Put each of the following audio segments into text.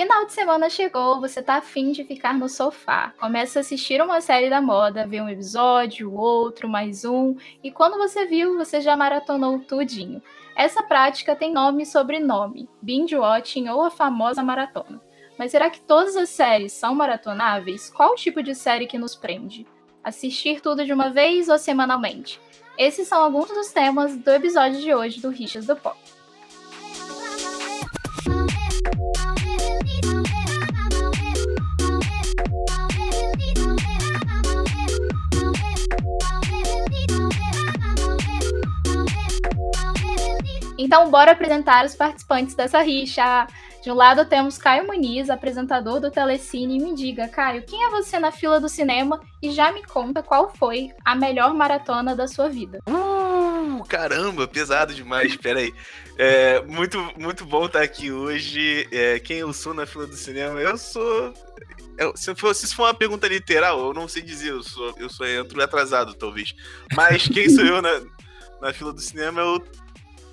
final de semana chegou, você tá afim de ficar no sofá. Começa a assistir uma série da moda, vê um episódio, outro, mais um, e quando você viu, você já maratonou tudinho. Essa prática tem nome e sobrenome, binge watching ou a famosa maratona. Mas será que todas as séries são maratonáveis? Qual o tipo de série que nos prende? Assistir tudo de uma vez ou semanalmente? Esses são alguns dos temas do episódio de hoje do Richas do Pop. Então, bora apresentar os participantes dessa rixa. De um lado temos Caio Muniz, apresentador do Telecine, me diga, Caio, quem é você na fila do cinema e já me conta qual foi a melhor maratona da sua vida. Uh, caramba, pesado demais, peraí. É, muito, muito bom estar aqui hoje. É, quem eu sou na fila do cinema? Eu sou eu, se, for, se for uma pergunta literal, eu não sei dizer, eu sou, eu sou entro atrasado, talvez. Mas quem sou eu na, na fila do cinema? Eu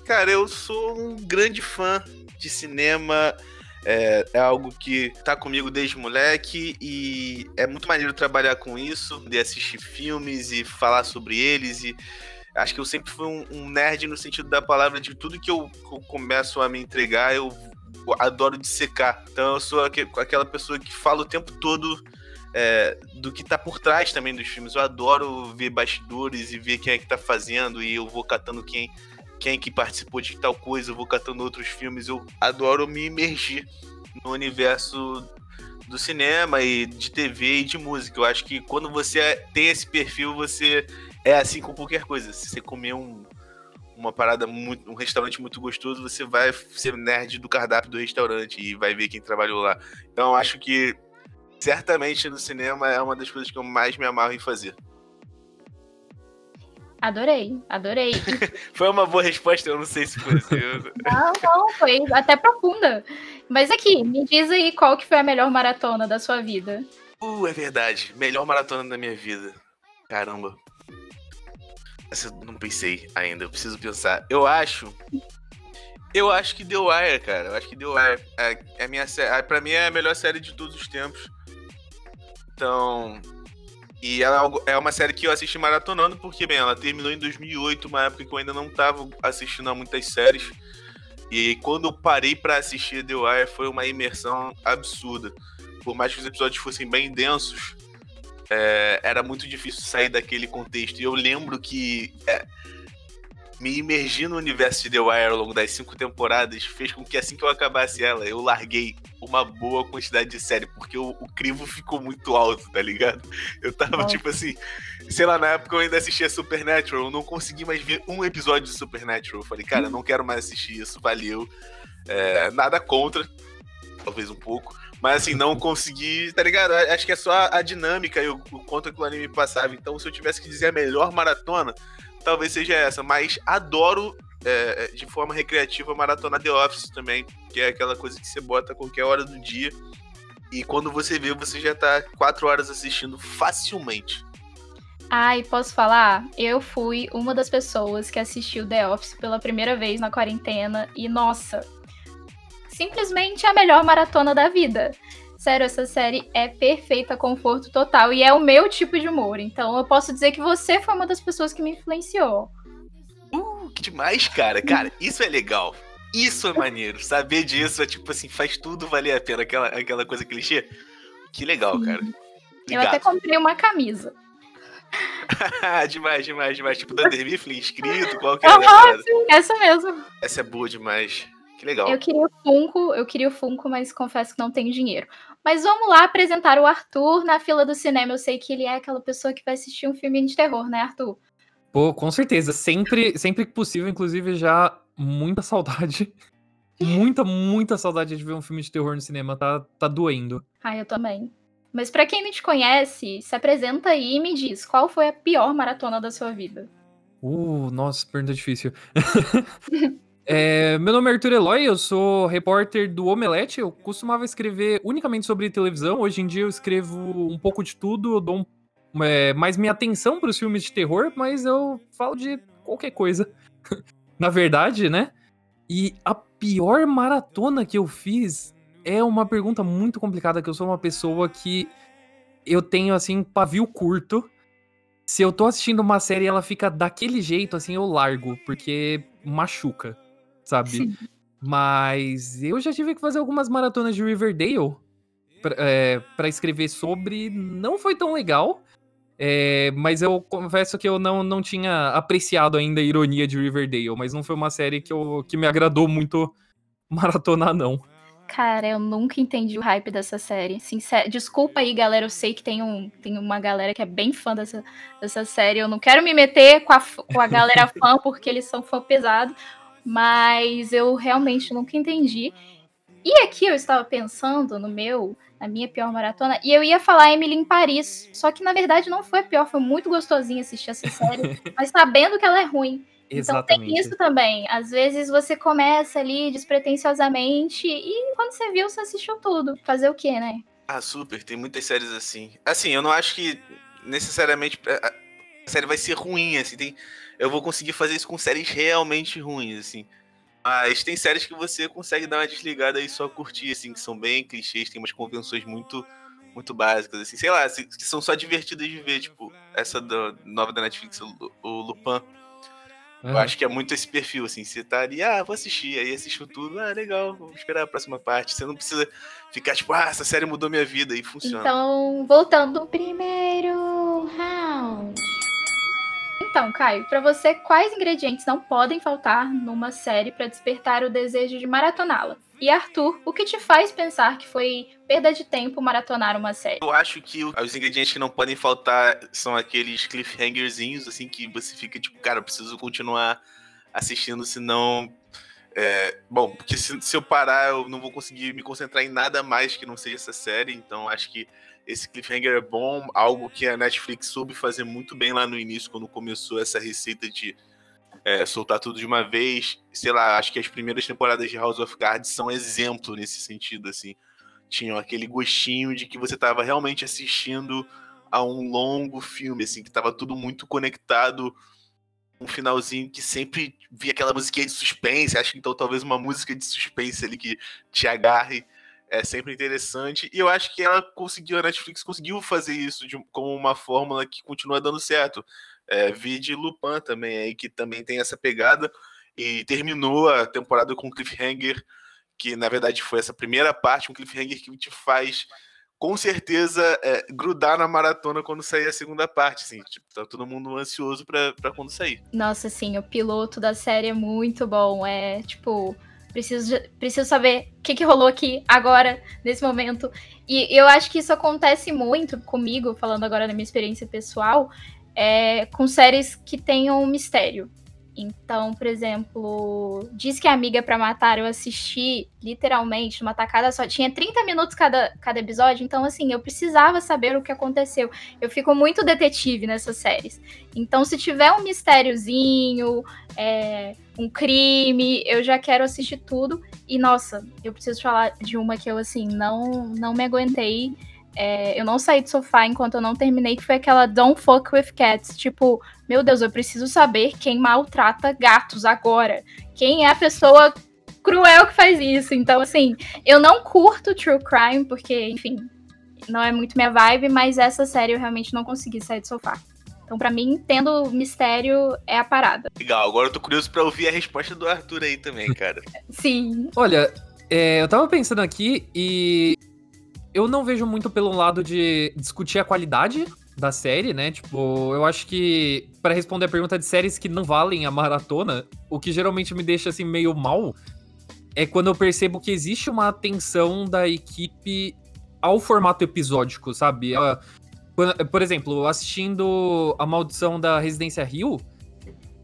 Cara, eu sou um grande fã de cinema. É, é, algo que tá comigo desde moleque e é muito maneiro trabalhar com isso, de assistir filmes e falar sobre eles. E acho que eu sempre fui um, um nerd no sentido da palavra, de tudo que eu, que eu começo a me entregar, eu adoro dissecar. Então eu sou aquela pessoa que fala o tempo todo é, do que tá por trás também dos filmes. Eu adoro ver bastidores e ver quem é que tá fazendo e eu vou catando quem quem que participou de tal coisa, eu vou catando outros filmes. Eu adoro me imergir no universo do cinema e de TV e de música. Eu acho que quando você tem esse perfil, você é assim com qualquer coisa. Se você comer um, uma parada muito, um restaurante muito gostoso, você vai ser nerd do cardápio do restaurante e vai ver quem trabalhou lá. Então, acho que certamente no cinema é uma das coisas que eu mais me amarro em fazer. Adorei, adorei. foi uma boa resposta, eu não sei se foi assim. não, não, foi até profunda. Mas aqui, me diz aí qual que foi a melhor maratona da sua vida. Uh, é verdade. Melhor maratona da minha vida. Caramba. Essa eu não pensei ainda, eu preciso pensar. Eu acho. Eu acho que The Wire, cara. Eu acho que The Wire é, é a minha série. Pra mim é a melhor série de todos os tempos. Então, e ela é, é uma série que eu assisti maratonando, porque, bem, ela terminou em 2008, uma época que eu ainda não tava assistindo a muitas séries. E quando eu parei para assistir The Wire, foi uma imersão absurda. Por mais que os episódios fossem bem densos, é, era muito difícil sair daquele contexto. E eu lembro que é, me imergir no universo de The Wire ao longo das cinco temporadas fez com que assim que eu acabasse ela, eu larguei uma boa quantidade de série, porque o, o crivo ficou muito alto, tá ligado? Eu tava, tipo assim, sei lá, na época eu ainda assistia Supernatural, eu não consegui mais ver um episódio de Supernatural. Eu falei, cara, eu não quero mais assistir isso, valeu. É, nada contra, talvez um pouco. Mas assim, não consegui, tá ligado? Acho que é só a, a dinâmica e o, o quanto que o anime passava. Então, se eu tivesse que dizer a melhor maratona, talvez seja essa, mas adoro é, é, de forma recreativa maratona The Office também, que é aquela coisa que você bota a qualquer hora do dia e quando você vê, você já tá quatro horas assistindo facilmente. Ai, posso falar? Eu fui uma das pessoas que assistiu The Office pela primeira vez na quarentena e, nossa, simplesmente a melhor maratona da vida. Sério, essa série é perfeita, conforto total e é o meu tipo de humor. Então eu posso dizer que você foi uma das pessoas que me influenciou. Uh, que demais, cara. Cara, isso é legal. Isso é maneiro. Saber disso é tipo assim, faz tudo valer a pena. Aquela, aquela coisa clichê. Que legal, cara. Obrigado. Eu até comprei uma camisa. demais, demais, demais. Tipo, da Mifflin escrito, qual que era? Ah, sim, essa mesmo. Essa é boa demais. Que legal. Eu queria o Funko, eu queria o Funko, mas confesso que não tenho dinheiro. Mas vamos lá apresentar o Arthur na fila do cinema. Eu sei que ele é aquela pessoa que vai assistir um filme de terror, né, Arthur? Pô, com certeza. Sempre, sempre que possível, inclusive, já muita saudade. muita, muita saudade de ver um filme de terror no cinema. Tá, tá doendo. Ah, eu também. Mas para quem não te conhece, se apresenta aí e me diz qual foi a pior maratona da sua vida. Uh, nossa, pergunta difícil. É, meu nome é Arthur Eloy, eu sou repórter do Omelete. Eu costumava escrever unicamente sobre televisão. Hoje em dia eu escrevo um pouco de tudo, eu dou um, é, mais minha atenção para os filmes de terror, mas eu falo de qualquer coisa. Na verdade, né? E a pior maratona que eu fiz é uma pergunta muito complicada, que eu sou uma pessoa que eu tenho, assim, pavio curto. Se eu tô assistindo uma série e ela fica daquele jeito, assim, eu largo, porque machuca, sabe? Sim. Mas eu já tive que fazer algumas maratonas de Riverdale pra, é, escrever sobre. Não foi tão legal. É, mas eu confesso que eu não, não tinha apreciado ainda a ironia de Riverdale, mas não foi uma série que, eu, que me agradou muito maratonar, não. Cara, eu nunca entendi o hype dessa série. Sincero, desculpa aí, galera. Eu sei que tem, um, tem uma galera que é bem fã dessa, dessa série. Eu não quero me meter com a, com a galera fã, porque eles são fã pesado. Mas eu realmente nunca entendi. E aqui eu estava pensando no meu, na minha pior maratona, e eu ia falar Emily em Paris. Só que na verdade não foi a pior, foi muito gostosinho assistir essa série, mas sabendo que ela é ruim. Exatamente. Então tem isso também. Às vezes você começa ali despretensiosamente e quando você viu, você assistiu tudo. Fazer o quê, né? Ah, super. Tem muitas séries assim. Assim, eu não acho que necessariamente a série vai ser ruim, assim. Tem... Eu vou conseguir fazer isso com séries realmente ruins, assim. Mas tem séries que você consegue dar uma desligada e só curtir, assim, que são bem clichês, tem umas convenções muito muito básicas, assim, sei lá, assim, que são só divertidas de ver, tipo, essa da, nova da Netflix, o, o Lupin. Eu acho que é muito esse perfil, assim, você tá ali, ah, vou assistir, aí assistiu tudo, ah, legal, vou esperar a próxima parte. Você não precisa ficar, tipo, ah, essa série mudou minha vida e funciona. Então, voltando. Primeiro. Então, Caio, pra você, quais ingredientes não podem faltar numa série pra despertar o desejo de maratoná-la? E Arthur, o que te faz pensar que foi perda de tempo maratonar uma série? Eu acho que os ingredientes que não podem faltar são aqueles cliffhangerzinhos, assim, que você fica tipo, cara, eu preciso continuar assistindo, senão. é, bom, porque se, se eu parar, eu não vou conseguir me concentrar em nada mais que não seja essa série, então acho que esse cliffhanger é bom, algo que a Netflix soube fazer muito bem lá no início, quando começou essa receita de é, soltar tudo de uma vez. Sei lá, acho que as primeiras temporadas de House of Cards são exemplo nesse sentido, assim tinham aquele gostinho de que você estava realmente assistindo a um longo filme, assim, que estava tudo muito conectado. Um finalzinho que sempre via aquela musiquinha de suspense. Acho que então talvez uma música de suspense ali que te agarre é sempre interessante. E eu acho que ela conseguiu, a Netflix conseguiu fazer isso de, como uma fórmula que continua dando certo. É, vi de Lupin também aí, que também tem essa pegada. E terminou a temporada com cliffhanger que na verdade foi essa primeira parte, um cliffhanger que te faz com certeza é, grudar na maratona quando sair a segunda parte, assim, tipo, tá todo mundo ansioso pra quando sair. Nossa, assim, o piloto da série é muito bom. É tipo, preciso, preciso saber o que, que rolou aqui agora, nesse momento. E eu acho que isso acontece muito comigo, falando agora da minha experiência pessoal, é, com séries que tenham mistério. Então, por exemplo, Diz que Amiga pra Matar, eu assisti literalmente numa tacada só. Tinha 30 minutos cada, cada episódio, então, assim, eu precisava saber o que aconteceu. Eu fico muito detetive nessas séries. Então, se tiver um mistériozinho, é, um crime, eu já quero assistir tudo. E, nossa, eu preciso falar de uma que eu, assim, não, não me aguentei. É, eu não saí do sofá enquanto eu não terminei, que foi aquela Don't Fuck With Cats. Tipo, meu Deus, eu preciso saber quem maltrata gatos agora. Quem é a pessoa cruel que faz isso. Então, assim, eu não curto True Crime, porque, enfim, não é muito minha vibe, mas essa série eu realmente não consegui sair do sofá. Então, pra mim, tendo mistério é a parada. Legal, agora eu tô curioso pra ouvir a resposta do Arthur aí também, cara. Sim. Olha, é, eu tava pensando aqui e eu não vejo muito pelo lado de discutir a qualidade da série, né? Tipo, eu acho que para responder a pergunta de séries que não valem a maratona, o que geralmente me deixa assim meio mal é quando eu percebo que existe uma atenção da equipe ao formato episódico, sabe? Ah, Por exemplo, assistindo A Maldição da Residência Hill,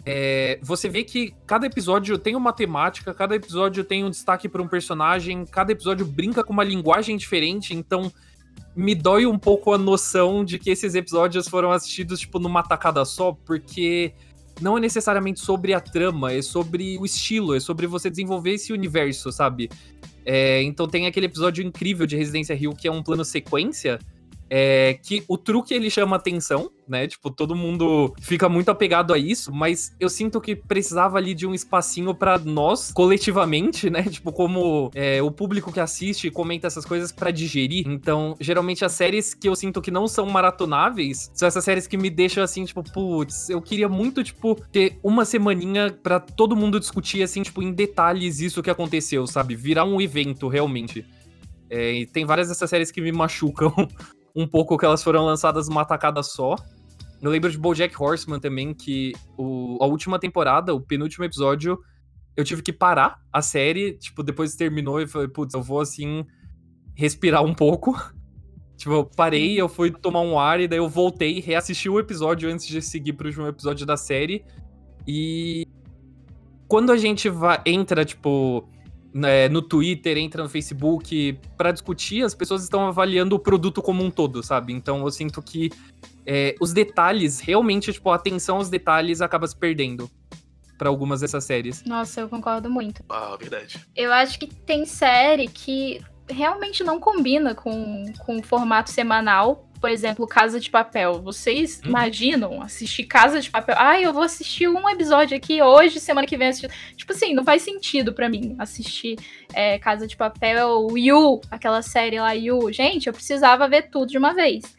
é, você vê que cada episódio tem uma temática, cada episódio tem um destaque para um personagem, cada episódio brinca com uma linguagem diferente, então me dói um pouco a noção de que esses episódios foram assistidos tipo numa tacada só, porque não é necessariamente sobre a trama, é sobre o estilo, é sobre você desenvolver esse universo, sabe? É, então tem aquele episódio incrível de Residência Hill que é um plano sequência, é que o truque ele chama atenção, né? Tipo, todo mundo fica muito apegado a isso, mas eu sinto que precisava ali de um espacinho para nós, coletivamente, né? Tipo, como é, o público que assiste e comenta essas coisas para digerir. Então, geralmente as séries que eu sinto que não são maratonáveis são essas séries que me deixam assim, tipo, putz, eu queria muito, tipo, ter uma semaninha para todo mundo discutir, assim, tipo, em detalhes isso que aconteceu, sabe? Virar um evento, realmente. É, e tem várias dessas séries que me machucam um pouco que elas foram lançadas uma tacada só. Eu lembro de BoJack Horseman também, que o, a última temporada, o penúltimo episódio, eu tive que parar a série, tipo, depois terminou e falei, putz, eu vou, assim, respirar um pouco. tipo, eu parei, eu fui tomar um ar e daí eu voltei, reassisti o episódio antes de seguir pro último episódio da série. E quando a gente vai, entra, tipo, né, no Twitter, entra no Facebook para discutir, as pessoas estão avaliando o produto como um todo, sabe? Então eu sinto que é, os detalhes, realmente, tipo, a atenção aos detalhes acaba se perdendo para algumas dessas séries. Nossa, eu concordo muito. Ah, verdade. Eu acho que tem série que realmente não combina com, com o formato semanal, por exemplo, Casa de Papel. Vocês hum. imaginam assistir Casa de Papel? Ah, eu vou assistir um episódio aqui hoje, semana que vem assistir. Tipo assim, não faz sentido para mim assistir é, Casa de Papel, You, aquela série lá, You. Gente, eu precisava ver tudo de uma vez.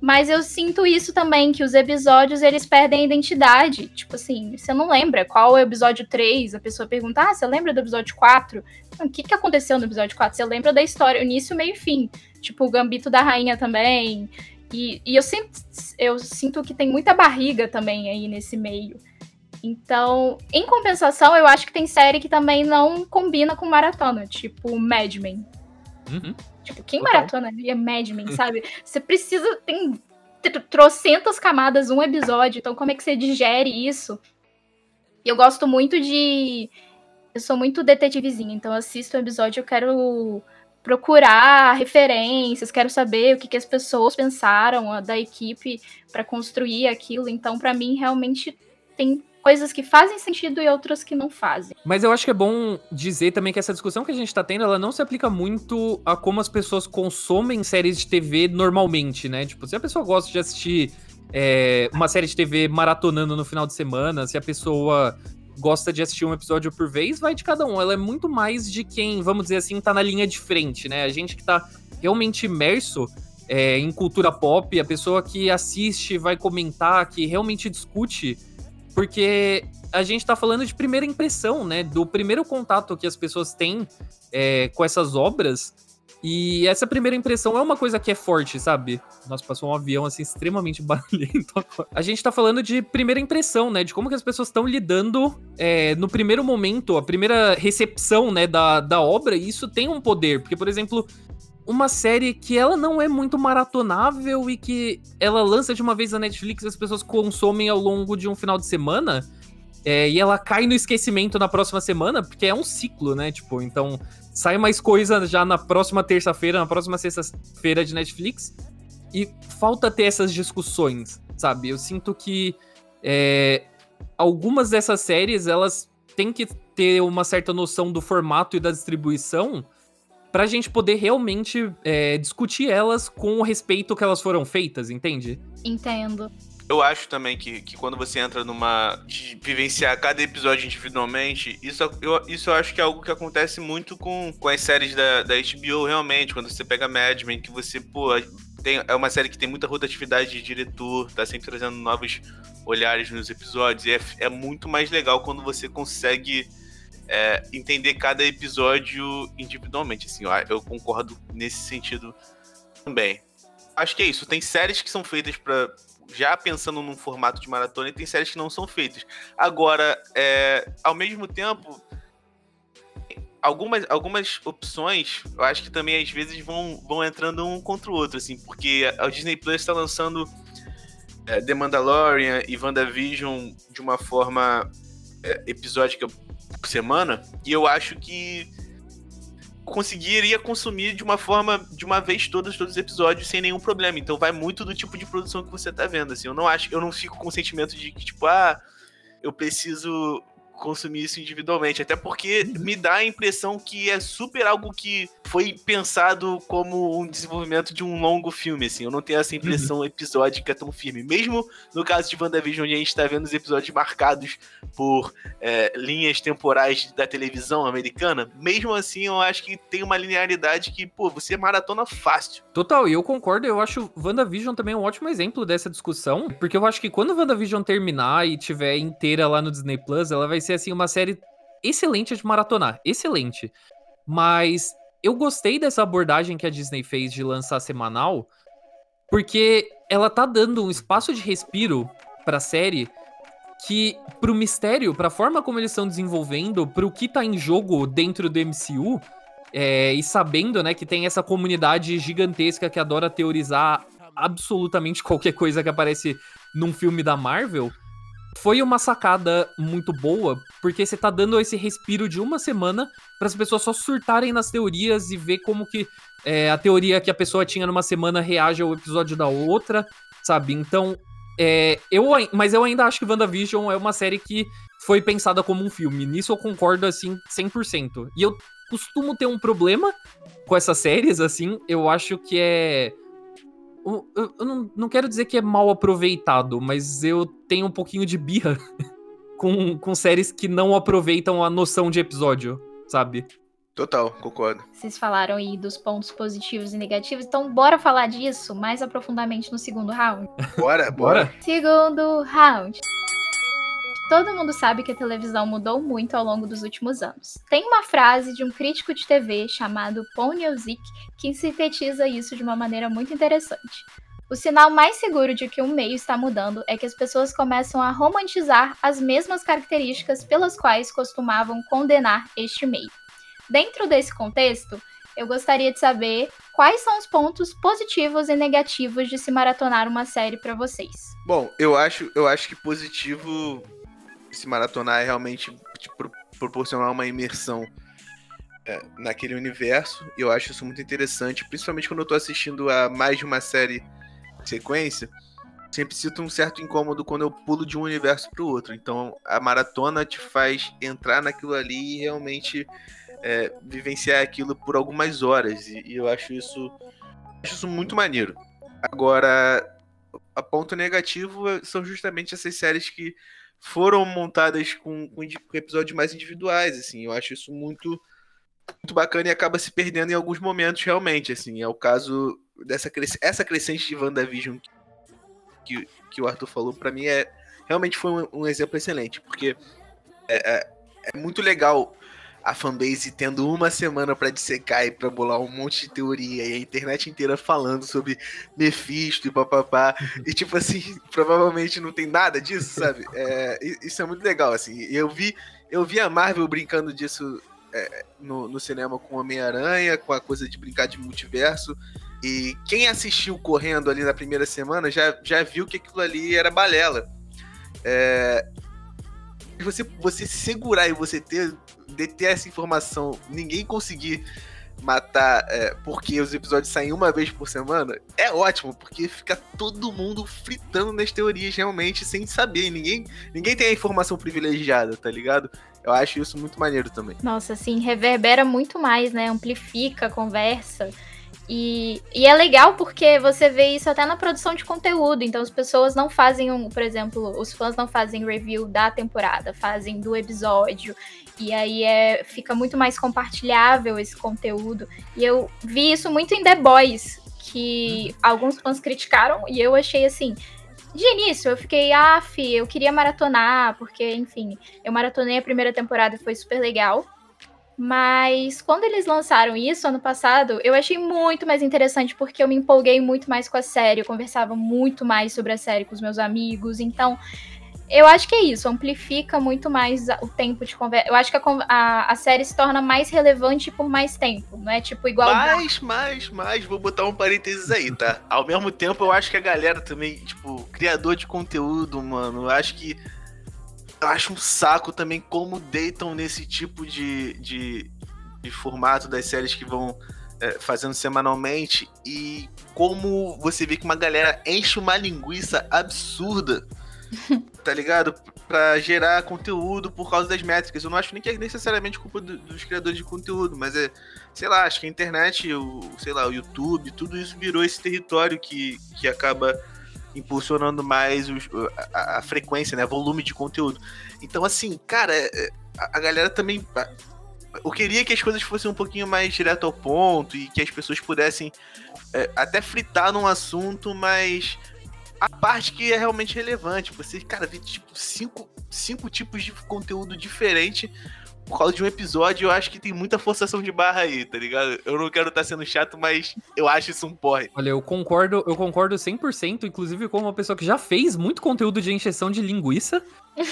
Mas eu sinto isso também, que os episódios eles perdem a identidade. Tipo assim, você não lembra qual é o episódio 3, a pessoa pergunta, ah, você lembra do episódio 4? O que, que aconteceu no episódio 4? Você lembra da história, início, meio e fim. Tipo, o Gambito da Rainha também. E, e eu, sinto, eu sinto que tem muita barriga também aí nesse meio. Então, em compensação, eu acho que tem série que também não combina com maratona, tipo Mad Men. Uhum. Tipo, quem maratona é Mad Men, sabe? Você precisa. Tem trocentas camadas um episódio, então como é que você digere isso? E eu gosto muito de. Eu sou muito detetivezinha, então eu assisto um episódio eu quero procurar referências, quero saber o que, que as pessoas pensaram da equipe para construir aquilo. Então, para mim, realmente tem coisas que fazem sentido e outras que não fazem. Mas eu acho que é bom dizer também que essa discussão que a gente tá tendo, ela não se aplica muito a como as pessoas consomem séries de TV normalmente, né? Tipo, se a pessoa gosta de assistir é, uma série de TV maratonando no final de semana, se a pessoa gosta de assistir um episódio por vez, vai de cada um. Ela é muito mais de quem, vamos dizer assim, tá na linha de frente, né? A gente que tá realmente imerso é, em cultura pop, a pessoa que assiste, vai comentar, que realmente discute, porque a gente tá falando de primeira impressão, né? Do primeiro contato que as pessoas têm é, com essas obras e essa primeira impressão é uma coisa que é forte, sabe? Nossa, passou um avião assim extremamente barulhento agora. A gente tá falando de primeira impressão, né? De como que as pessoas estão lidando é, no primeiro momento, a primeira recepção, né, da, da obra, e isso tem um poder. Porque, por exemplo, uma série que ela não é muito maratonável e que ela lança de uma vez na Netflix e as pessoas consomem ao longo de um final de semana. É, e ela cai no esquecimento na próxima semana, porque é um ciclo, né? Tipo, então sai mais coisa já na próxima terça-feira, na próxima sexta-feira de Netflix. E falta ter essas discussões, sabe? Eu sinto que é, algumas dessas séries, elas têm que ter uma certa noção do formato e da distribuição pra gente poder realmente é, discutir elas com o respeito que elas foram feitas, entende? Entendo. Eu acho também que, que quando você entra numa. de vivenciar cada episódio individualmente, isso eu, isso eu acho que é algo que acontece muito com, com as séries da, da HBO, realmente. Quando você pega Mad Men, que você, pô, tem, é uma série que tem muita rotatividade de diretor, tá sempre trazendo novos olhares nos episódios. E é, é muito mais legal quando você consegue é, entender cada episódio individualmente. Assim, eu, eu concordo nesse sentido também. Acho que é isso. Tem séries que são feitas para já pensando num formato de maratona, e tem séries que não são feitas. Agora, é, ao mesmo tempo, algumas, algumas opções, eu acho que também às vezes vão, vão entrando um contra o outro, assim, porque a Disney Plus está lançando é, The Mandalorian e WandaVision de uma forma é, episódica por semana, e eu acho que conseguiria consumir de uma forma, de uma vez todos, todos os episódios sem nenhum problema. Então vai muito do tipo de produção que você tá vendo, assim. Eu não acho, eu não fico com o sentimento de que, tipo, ah, eu preciso consumir isso individualmente. Até porque me dá a impressão que é super algo que foi pensado como um desenvolvimento de um longo filme, assim. Eu não tenho essa impressão uhum. episódica tão firme. Mesmo no caso de WandaVision, onde a gente tá vendo os episódios marcados por é, linhas temporais da televisão americana, mesmo assim eu acho que tem uma linearidade que, pô, você maratona fácil. Total, e eu concordo, eu acho WandaVision também um ótimo exemplo dessa discussão, porque eu acho que quando WandaVision terminar e tiver inteira lá no Disney Plus, ela vai ser assim uma série excelente de maratonar, excelente. Mas eu gostei dessa abordagem que a Disney fez de lançar semanal, porque ela tá dando um espaço de respiro pra série que, pro mistério, pra forma como eles estão desenvolvendo, pro que tá em jogo dentro do MCU, é, e sabendo, né, que tem essa comunidade gigantesca que adora teorizar absolutamente qualquer coisa que aparece num filme da Marvel, foi uma sacada muito boa, porque você tá dando esse respiro de uma semana para as pessoas só surtarem nas teorias e ver como que é, a teoria que a pessoa tinha numa semana reage ao episódio da outra, sabe? Então, é, eu, mas eu ainda acho que WandaVision é uma série que foi pensada como um filme. Nisso eu concordo, assim, 100%. E eu costumo ter um problema com essas séries, assim. Eu acho que é eu, eu não, não quero dizer que é mal aproveitado, mas eu tenho um pouquinho de birra com, com séries que não aproveitam a noção de episódio, sabe? Total, concordo. Vocês falaram aí dos pontos positivos e negativos, então bora falar disso mais aprofundadamente no segundo round? Bora, bora. Segundo round. Todo mundo sabe que a televisão mudou muito ao longo dos últimos anos. Tem uma frase de um crítico de TV chamado Ponyelzik que sintetiza isso de uma maneira muito interessante. O sinal mais seguro de que um meio está mudando é que as pessoas começam a romantizar as mesmas características pelas quais costumavam condenar este meio. Dentro desse contexto, eu gostaria de saber quais são os pontos positivos e negativos de se maratonar uma série para vocês. Bom, eu acho, eu acho que positivo se maratonar é realmente te pro, proporcionar uma imersão é, naquele universo. E eu acho isso muito interessante, principalmente quando eu tô assistindo a mais de uma série sequência. Sempre sinto um certo incômodo quando eu pulo de um universo para o outro. Então a maratona te faz entrar naquilo ali e realmente é, vivenciar aquilo por algumas horas. E, e eu acho isso, acho isso muito maneiro. Agora, a ponto negativo são justamente essas séries que foram montadas com, com episódios mais individuais, assim. Eu acho isso muito muito bacana e acaba se perdendo em alguns momentos realmente, assim. É o caso dessa essa crescente de WandaVision que, que o Arthur falou, para mim é realmente foi um, um exemplo excelente, porque é, é, é muito legal a fanbase tendo uma semana para dissecar e pra bolar um monte de teoria e a internet inteira falando sobre Mephisto e papapá. e tipo assim, provavelmente não tem nada disso, sabe? É, isso é muito legal, assim. Eu vi, eu vi a Marvel brincando disso é, no, no cinema com Homem-Aranha, com a coisa de brincar de multiverso. E quem assistiu correndo ali na primeira semana já, já viu que aquilo ali era balela. É, você, você segurar e você ter deter essa informação, ninguém conseguir matar é, porque os episódios saem uma vez por semana, é ótimo, porque fica todo mundo fritando nas teorias realmente sem saber. Ninguém, ninguém tem a informação privilegiada, tá ligado? Eu acho isso muito maneiro também. Nossa, assim, reverbera muito mais, né? Amplifica a conversa. E, e, é legal porque você vê isso até na produção de conteúdo. Então, as pessoas não fazem um, por exemplo, os fãs não fazem review da temporada, fazem do episódio. E aí é, fica muito mais compartilhável esse conteúdo. E eu vi isso muito em The Boys, que alguns fãs criticaram, e eu achei assim. De início, eu fiquei, af, eu queria maratonar, porque, enfim, eu maratonei a primeira temporada e foi super legal. Mas quando eles lançaram isso ano passado, eu achei muito mais interessante porque eu me empolguei muito mais com a série, eu conversava muito mais sobre a série com os meus amigos. Então, eu acho que é isso, amplifica muito mais o tempo de conversa. Eu acho que a, a, a, série se torna mais relevante por mais tempo, não é tipo igual. Mais, mais, mais, vou botar um parênteses aí, tá? Ao mesmo tempo, eu acho que a galera também, tipo, criador de conteúdo, mano, eu acho que eu acho um saco também como deitam nesse tipo de, de, de formato das séries que vão é, fazendo semanalmente e como você vê que uma galera enche uma linguiça absurda tá ligado? Pra gerar conteúdo por causa das métricas. Eu não acho nem que é necessariamente culpa do, dos criadores de conteúdo, mas é, sei lá, acho que a internet, o, sei lá, o YouTube, tudo isso virou esse território que, que acaba impulsionando mais os, a, a, frequência, né? Volume de conteúdo. Então, assim, cara, é, a, a galera também. Eu queria que as coisas fossem um pouquinho mais direto ao ponto e que as pessoas pudessem é, até fritar num assunto, mas a parte que é realmente relevante. Você, cara, vê tipo cinco, cinco tipos de conteúdo diferente por causa de um episódio, eu acho que tem muita forçação de barra aí, tá ligado? Eu não quero estar tá sendo chato, mas eu acho isso um porre. Olha, eu concordo, eu concordo 100%, inclusive com uma pessoa que já fez muito conteúdo de encheção de linguiça.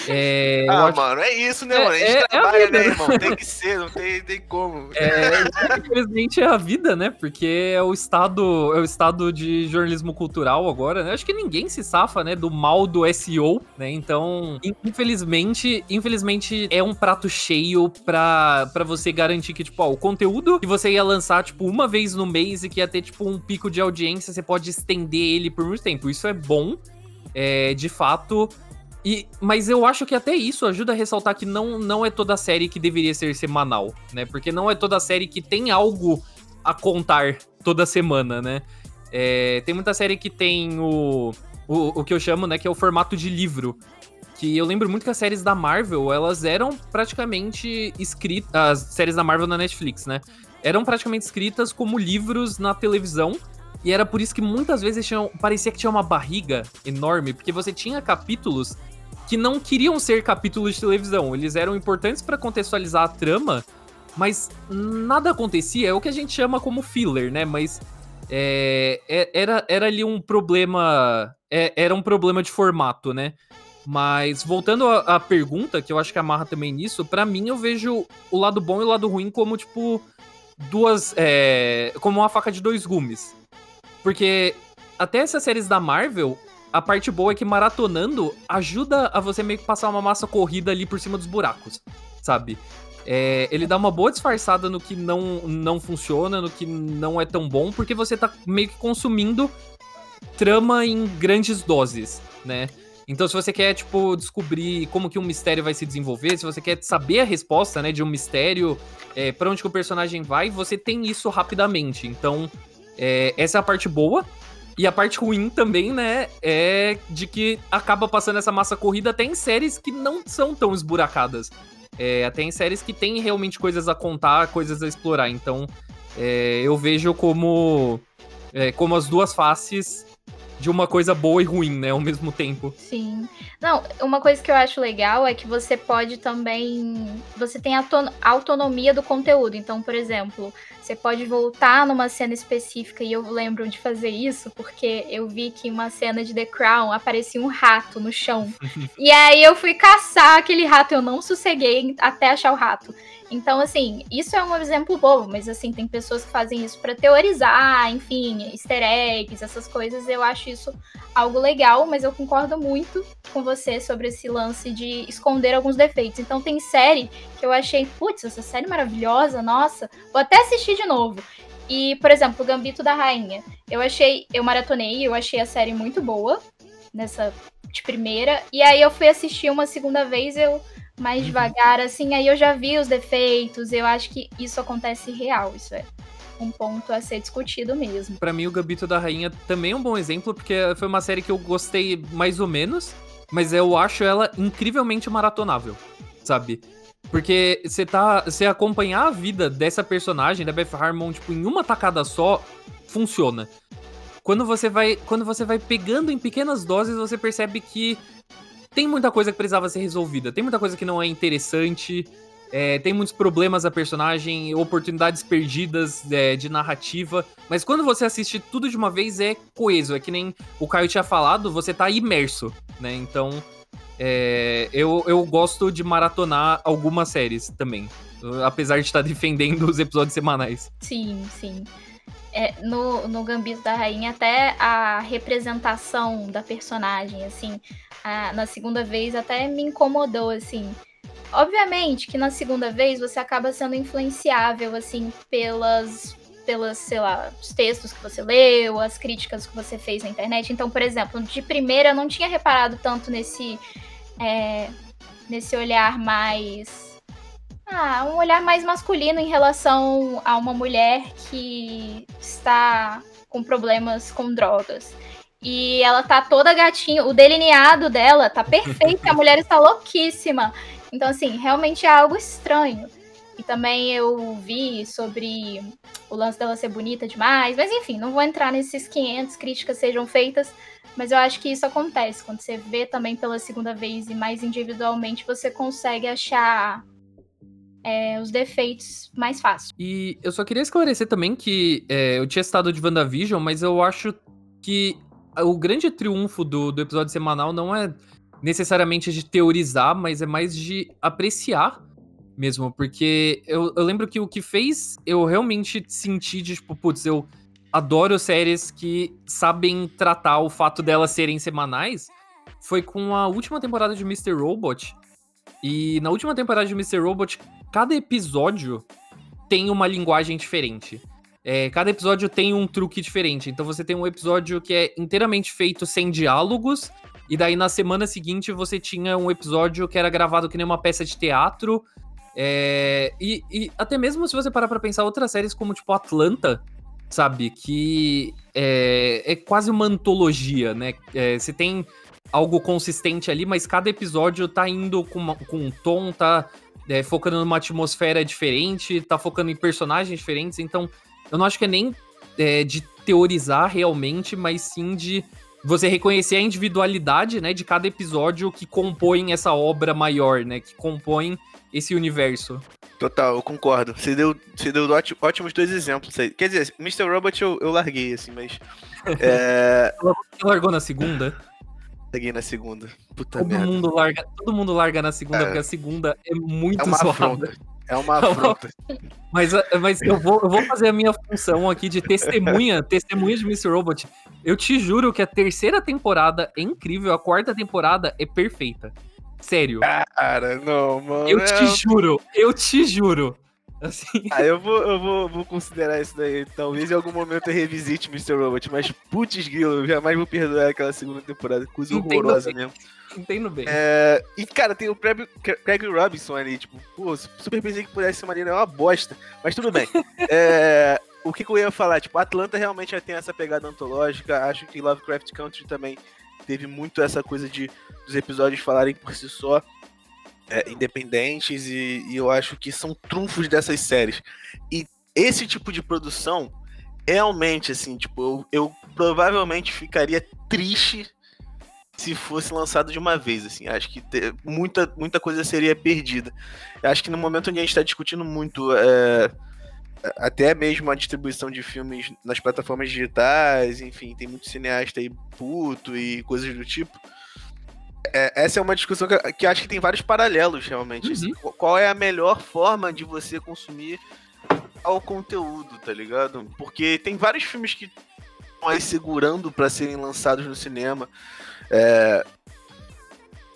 É, ah, acho... mano, é isso, né, é, mano? A gente é, trabalha, é vida, né, irmão? Tem que ser, não tem, tem como. É, infelizmente é a vida, né? Porque é o estado, é o estado de jornalismo cultural agora, né? Acho que ninguém se safa, né, do mal do SEO, né? Então, infelizmente, infelizmente é um prato cheio pra, pra você garantir que, tipo, ó, o conteúdo que você ia lançar, tipo, uma vez no mês e que ia ter, tipo, um pico de audiência, você pode estender ele por muito tempo. Isso é bom. É, de fato, e, mas eu acho que até isso ajuda a ressaltar que não, não é toda série que deveria ser semanal, né? Porque não é toda série que tem algo a contar toda semana, né? É, tem muita série que tem o, o, o que eu chamo, né, que é o formato de livro. Que eu lembro muito que as séries da Marvel, elas eram praticamente escritas. As séries da Marvel na Netflix, né? Eram praticamente escritas como livros na televisão. E era por isso que muitas vezes tinham, parecia que tinha uma barriga enorme, porque você tinha capítulos que não queriam ser capítulos de televisão. Eles eram importantes para contextualizar a trama, mas nada acontecia. É o que a gente chama como filler, né? Mas é, é, era, era ali um problema. É, era um problema de formato, né? Mas voltando à, pergunta, que eu acho que amarra também nisso, para mim eu vejo o lado bom e o lado ruim como, tipo, duas. É, como uma faca de dois gumes. Porque até essas séries da Marvel, a parte boa é que maratonando ajuda a você meio que passar uma massa corrida ali por cima dos buracos, sabe? É, ele dá uma boa disfarçada no que não, não funciona, no que não é tão bom, porque você tá meio que consumindo trama em grandes doses, né? Então, se você quer, tipo, descobrir como que um mistério vai se desenvolver, se você quer saber a resposta, né, de um mistério, é, para onde que o personagem vai, você tem isso rapidamente. Então, é, essa é a parte boa. E a parte ruim também, né, é de que acaba passando essa massa corrida até em séries que não são tão esburacadas. É, até em séries que tem realmente coisas a contar, coisas a explorar. Então, é, eu vejo como, é, como as duas faces de uma coisa boa e ruim, né, ao mesmo tempo. Sim. Não, uma coisa que eu acho legal é que você pode também. Você tem a autonomia do conteúdo. Então, por exemplo, você pode voltar numa cena específica, e eu lembro de fazer isso, porque eu vi que em uma cena de The Crown aparecia um rato no chão. e aí eu fui caçar aquele rato, eu não sosseguei até achar o rato. Então, assim, isso é um exemplo bobo, mas assim, tem pessoas que fazem isso para teorizar, enfim, easter eggs, essas coisas. Eu acho isso algo legal, mas eu concordo muito com você sobre esse lance de esconder alguns defeitos. Então, tem série que eu achei, putz, essa série maravilhosa, nossa, vou até assistir de novo. E, por exemplo, o Gambito da Rainha. Eu achei, eu maratonei, eu achei a série muito boa nessa de primeira. E aí eu fui assistir uma segunda vez, eu mais uhum. devagar, assim, aí eu já vi os defeitos, eu acho que isso acontece real, isso é um ponto a ser discutido mesmo. Para mim, o Gambito da Rainha também é um bom exemplo, porque foi uma série que eu gostei mais ou menos, mas eu acho ela incrivelmente maratonável, sabe? Porque você tá. Você acompanhar a vida dessa personagem, da Beth Harmon, tipo, em uma tacada só, funciona. Quando você vai. Quando você vai pegando em pequenas doses, você percebe que tem muita coisa que precisava ser resolvida, tem muita coisa que não é interessante, é, tem muitos problemas a personagem, oportunidades perdidas é, de narrativa, mas quando você assiste tudo de uma vez é coeso, é que nem o Caio tinha falado, você tá imerso, né? Então, é, eu, eu gosto de maratonar algumas séries também, apesar de estar defendendo os episódios semanais. Sim, sim é, no, no Gambito da Rainha, até a representação da personagem, assim, a, na segunda vez até me incomodou, assim. Obviamente que na segunda vez você acaba sendo influenciável, assim, pelas pelas, sei lá, os textos que você leu, as críticas que você fez na internet. Então, por exemplo, de primeira eu não tinha reparado tanto nesse, é, nesse olhar mais. Ah, um olhar mais masculino em relação a uma mulher que está com problemas com drogas. E ela tá toda gatinha, o delineado dela tá perfeito, a mulher está louquíssima. Então, assim, realmente é algo estranho. E também eu vi sobre o lance dela ser bonita demais. Mas enfim, não vou entrar nesses 500 críticas sejam feitas. Mas eu acho que isso acontece. Quando você vê também pela segunda vez e mais individualmente, você consegue achar é, os defeitos mais fácil. E eu só queria esclarecer também que é, eu tinha citado de WandaVision, mas eu acho que o grande triunfo do, do episódio semanal não é necessariamente de teorizar, mas é mais de apreciar mesmo, porque eu, eu lembro que o que fez eu realmente sentir de, tipo, putz, eu adoro séries que sabem tratar o fato delas serem semanais, foi com a última temporada de Mr. Robot. E na última temporada de Mr. Robot, cada episódio tem uma linguagem diferente. É, cada episódio tem um truque diferente. Então você tem um episódio que é inteiramente feito sem diálogos, e daí na semana seguinte você tinha um episódio que era gravado que nem uma peça de teatro, é, e, e, até mesmo se você parar pra pensar outras séries como, tipo, Atlanta, sabe? Que é, é quase uma antologia, né? É, você tem algo consistente ali, mas cada episódio tá indo com, uma, com um tom, tá é, focando numa atmosfera diferente, tá focando em personagens diferentes. Então, eu não acho que é nem é, de teorizar realmente, mas sim de você reconhecer a individualidade, né, de cada episódio que compõe essa obra maior, né, que compõe esse universo. Total, eu concordo. Você deu, você deu ótimos dois exemplos aí. Quer dizer, Mr. Robot eu, eu larguei, assim, mas. É... Você largou na segunda? Larguei na segunda. Puta todo merda. Mundo larga, todo mundo larga na segunda, é. porque a segunda é muito é uma Afronta. É uma afronta. mas mas eu, vou, eu vou fazer a minha função aqui de testemunha, testemunha de Mr. Robot. Eu te juro que a terceira temporada é incrível, a quarta temporada é perfeita. Sério. Cara, não, mano. Eu te é juro, eu te juro. Assim. Ah, eu vou, eu vou, vou considerar isso daí. Talvez em algum momento eu revisite Mr. Robot, mas putz grilo, eu jamais vou perdoar aquela segunda temporada. Coisa Entendo horrorosa bem. mesmo. Entendo bem. É, e, cara, tem o Craig, Craig Robinson ali, tipo, pô, super pensei que pudesse ser maneiro, é uma bosta. Mas tudo bem. é, o que, que, eu ia falar? Tipo, Atlanta realmente já tem essa pegada antológica. Acho que Lovecraft Country também teve muito essa coisa de dos episódios falarem por si só, é, independentes, e, e, eu acho que são trunfos dessas séries. E esse tipo de produção, realmente, assim, tipo, eu, eu provavelmente ficaria triste se fosse lançado de uma vez, assim, acho que ter, muita, muita coisa seria perdida. Eu acho que no momento onde a gente está discutindo muito é, até mesmo a distribuição de filmes nas plataformas digitais, enfim, tem muito cineasta aí puto e coisas do tipo. É, essa é uma discussão que, que acho que tem vários paralelos, realmente. Uhum. Qual é a melhor forma de você consumir o conteúdo, tá ligado? Porque tem vários filmes que estão aí segurando para serem lançados no cinema. É,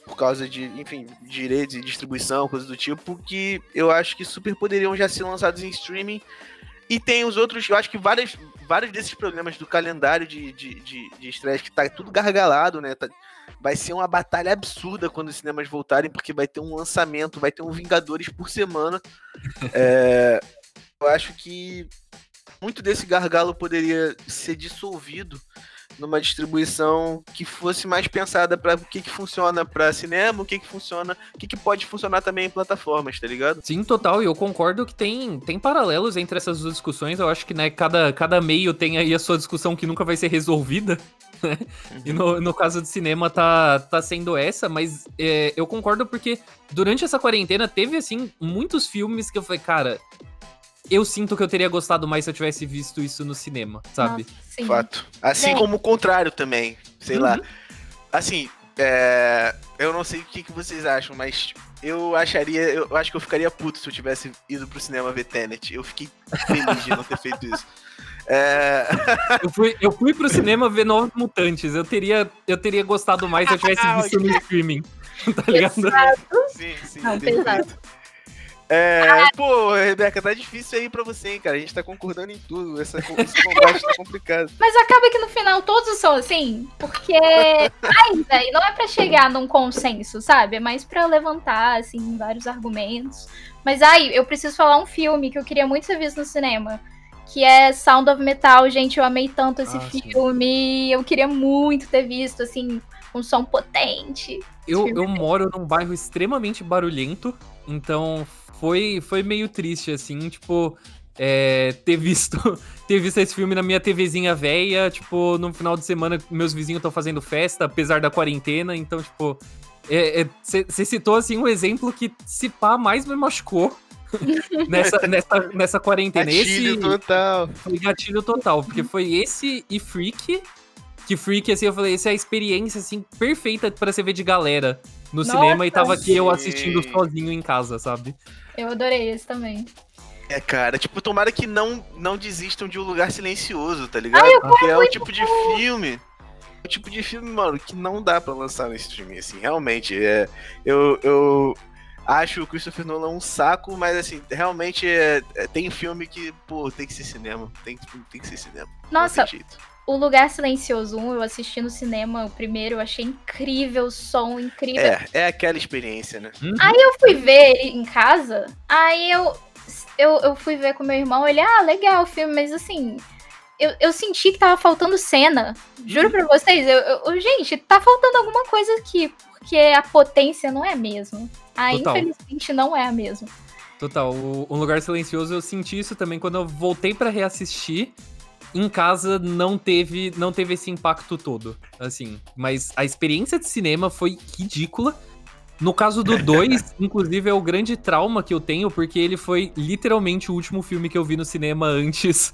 por causa de, enfim, direitos e distribuição, coisas do tipo, que eu acho que super poderiam já ser lançados em streaming. E tem os outros, eu acho que vários, vários desses problemas do calendário de, de, de, de estresse, que tá tudo gargalado, né? Tá, vai ser uma batalha absurda quando os cinemas voltarem, porque vai ter um lançamento, vai ter um Vingadores por semana. é, eu acho que muito desse gargalo poderia ser dissolvido numa distribuição que fosse mais pensada para o que, que funciona para cinema, o que, que funciona, o que, que pode funcionar também em plataformas, tá ligado? Sim, total, e eu concordo que tem, tem paralelos entre essas duas discussões. Eu acho que né, cada, cada meio tem aí a sua discussão que nunca vai ser resolvida. Né? Uhum. E no, no caso do cinema tá, tá sendo essa, mas é, eu concordo porque durante essa quarentena teve, assim, muitos filmes que eu falei, cara, eu sinto que eu teria gostado mais se eu tivesse visto isso no cinema, sabe? Nossa, Fato. Assim como o contrário também, sei uhum. lá. Assim, é... eu não sei o que, que vocês acham, mas eu acharia, eu acho que eu ficaria puto se eu tivesse ido pro cinema ver Tenet. Eu fiquei feliz de não ter feito isso. É... eu, fui, eu fui pro cinema ver Novos Mutantes. Eu teria, eu teria gostado mais se eu tivesse visto no streaming. Tá ligado? Exato. Sim, sim. Ah, É, pô, Rebeca, tá difícil aí pra você, hein, cara. A gente tá concordando em tudo. Essa, esse combate tá complicado. Mas acaba que no final todos são assim, porque ainda, e não é pra chegar num consenso, sabe? É mais pra levantar, assim, vários argumentos. Mas aí, eu preciso falar um filme que eu queria muito ter visto no cinema. Que é Sound of Metal, gente. Eu amei tanto esse Ah, sim. filme. Eu queria muito ter visto, assim, um som potente. Eu, eu é moro num bairro extremamente barulhento, então foi, foi meio triste, assim, tipo, é, ter visto ter visto esse filme na minha TVzinha velha, tipo, no final de semana meus vizinhos estão fazendo festa, apesar da quarentena, então, tipo, você citou, assim, um exemplo que, se pá, mais me machucou nessa, nessa, nessa quarentena. Gatilho Esse total. foi gatilho total, porque foi esse e Freak, que Freak, assim, eu falei, essa é a experiência, assim, perfeita pra você ver de galera no Nossa, cinema e tava aqui eu assistindo sozinho em casa, sabe? Eu adorei esse também. É, cara, tipo, tomara que não, não desistam de um lugar silencioso, tá ligado? Porque é o tipo de filme. O tipo de filme, mano, que não dá pra lançar no streaming, assim, realmente. É, eu, eu acho o Christopher Nolan um saco, mas assim, realmente é, é- tem filme que, pô, tem que ser cinema. Tem, que- tem que ser cinema. não Nossa. O Lugar Silencioso 1, eu assisti no cinema o primeiro, eu achei incrível, o som incrível. É, é aquela experiência, né? Eu fui ver ele em casa, aí eu, eu, eu fui ver com meu irmão, ele, ah, legal o filme, mas assim, eu, eu senti que tava faltando cena. Juro Uhum. pra vocês, eu, eu- gente, tá faltando alguma coisa aqui, porque a potência não é a mesma. Aí, Total. infelizmente, não é a mesma. Total, o Um Lugar Silencioso eu senti isso também quando eu voltei pra reassistir. Em casa não teve, não teve esse impacto todo, assim. Mas a experiência de cinema foi ridícula. No caso do 2, inclusive, é o grande trauma que eu tenho, porque ele foi literalmente o último filme que eu vi no cinema antes,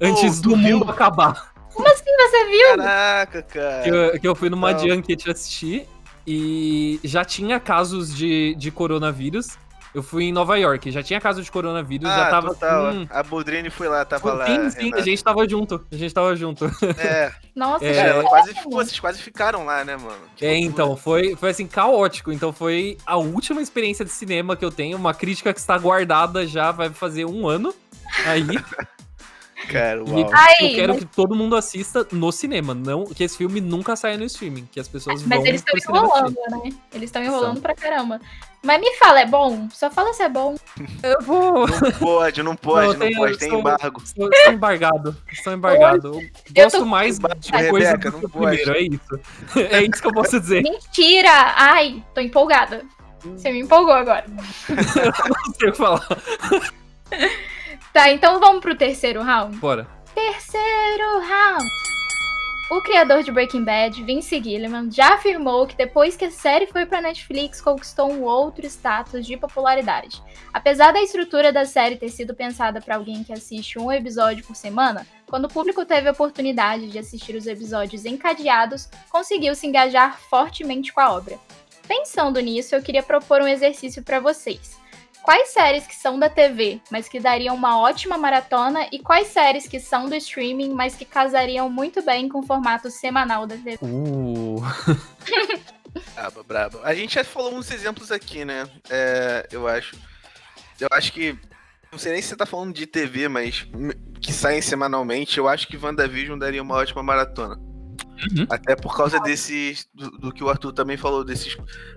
antes tu do viu? mundo acabar. Você viu? Caraca, cara. Que eu, que eu fui numa Não. junket assistir e já tinha casos de, de coronavírus. Eu fui em Nova York, já tinha caso de coronavírus, já Ah, tava total. com- A Boldrini foi lá, tava lá. Sim, sim, a gente tava junto. A gente tava junto. É, Nossa, É, ela quase, pô, vocês quase ficaram lá, né, mano? Que É, loucura. então, foi, foi assim, caótico. Então foi a última experiência de cinema que eu tenho. Uma crítica que está guardada já vai fazer um ano aí. Cara, uau. Ai, eu quero mas- que todo mundo assista no cinema. Não que esse filme nunca saia no streaming. Que as pessoas mas vão eles estão enrolando, né? Eles estão enrolando pra caramba. Mas me fala, é bom? Só fala se é bom. Eu vou. Não pode, não pode, Não, não, pode, tem sou- embargo. Estou, embargado. Estou embargado. Eu Eu gosto tô- mais de coisa Rebeca, do não que o pode. primeiro, é isso. É isso que eu posso dizer. Mentira! Ai, tô empolgada. Você me empolgou agora. Não sei o que falar. Tá, então vamos pro terceiro round? Bora. Terceiro round. O criador de Breaking Bad, Vince Gilligan, já afirmou que depois que a série foi pra Netflix, conquistou um outro status de popularidade. Apesar da estrutura da série ter sido pensada para alguém que assiste um episódio por semana, quando o público teve a oportunidade de assistir os episódios encadeados, conseguiu se engajar fortemente com a obra. Pensando nisso, eu queria propor um exercício para vocês. Quais séries que são da TV, mas que dariam uma ótima maratona, e quais séries que são do streaming, mas que casariam muito bem com o formato semanal da TV? Uh. Braba, braba. A gente já falou uns exemplos aqui, né? É, eu acho. Eu acho que. Não sei nem se você tá falando de TV, mas que saem semanalmente, eu acho que WandaVision daria uma ótima maratona. Uhum. Até por causa desses. Do, do que o Arthur também falou, desses